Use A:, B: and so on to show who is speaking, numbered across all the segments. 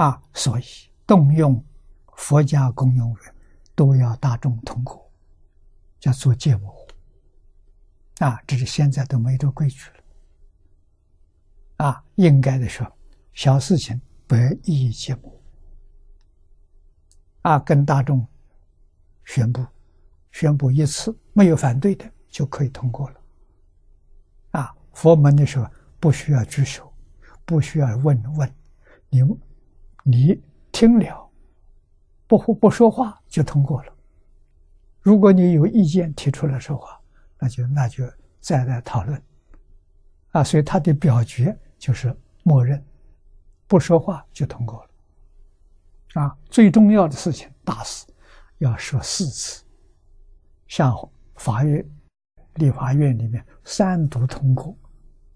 A: 啊，所以动用佛家公用人，都要大众通过，叫做戒魔。啊，只是现在都没这规矩了。啊，应该的说，小事情不要一一揭幕。啊，跟大众宣布，宣布一次没有反对的就可以通过了。啊，佛门的时候不需要举手，不需要问问，你你听了，不不说话就通过了。如果你有意见提出来说话。那就那就再来讨论，啊，所以他的表决就是默认，不说话就通过了，啊，最重要的事情大事要说四次，像法院、立法院里面三读通过，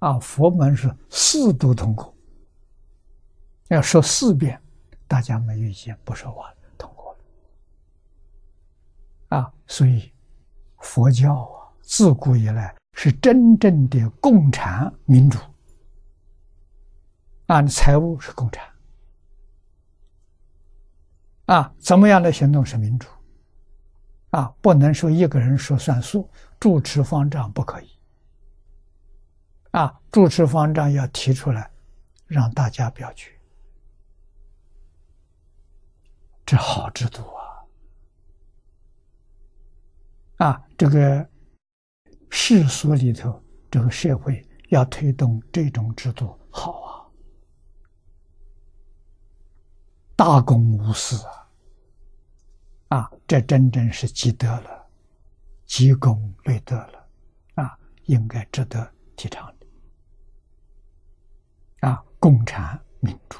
A: 啊，佛门是四读通过，要说四遍，大家没意见，不说话通过了，啊，所以佛教啊。自古以来是真正的共产民主，啊，财务是共产，啊，怎么样的行动是民主，啊，不能说一个人说算数，主持方丈不可以，啊，主持方丈要提出来，让大家表决，这好制度啊，啊，这个。世俗里头，这个社会要推动这种制度，好啊，大公无私啊，啊，这真正是积德了，积功累德了，啊，应该值得提倡的，啊，共产民主，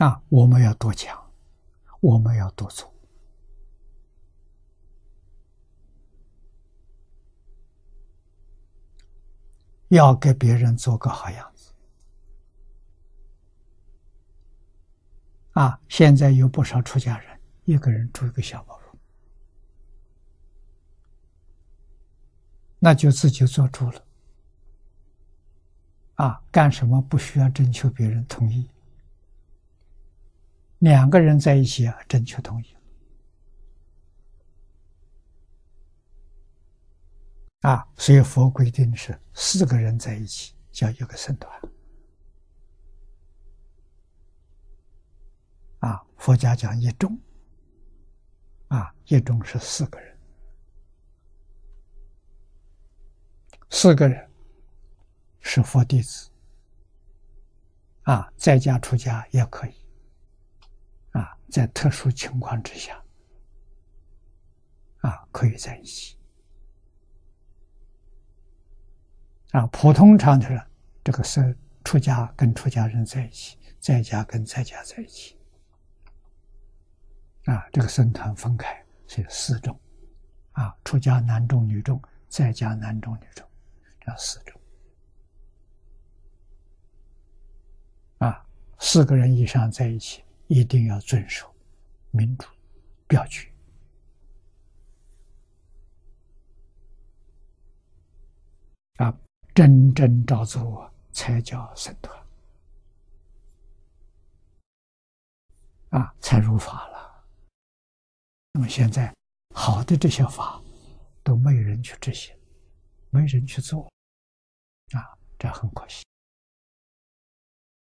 A: 啊，我们要多讲，我们要多做，要给别人做个好样子。啊，现在有不少出家人，一个人住一个小茅屋，那就自己做主了。啊，干什么不需要征求别人同意？两个人在一起啊，征求同意啊，所以佛规定是四个人在一起叫一个僧团啊。佛家讲一众啊，一众是四个人，四个人是佛弟子啊，在家出家也可以。啊在特殊情况之下，啊，可以在一起。啊，普通常的人，这个是出家跟出家人在一起，在家跟在家在一起。啊，这个僧团分开是有四种，啊，出家男众女众，在家男众女众，这四种。啊，四个人以上在一起。一定要遵守民主表决啊！真正照做才叫僧团啊，才入法了。那么现在好的这些法都没有人去执行，没人去做啊，这很可惜。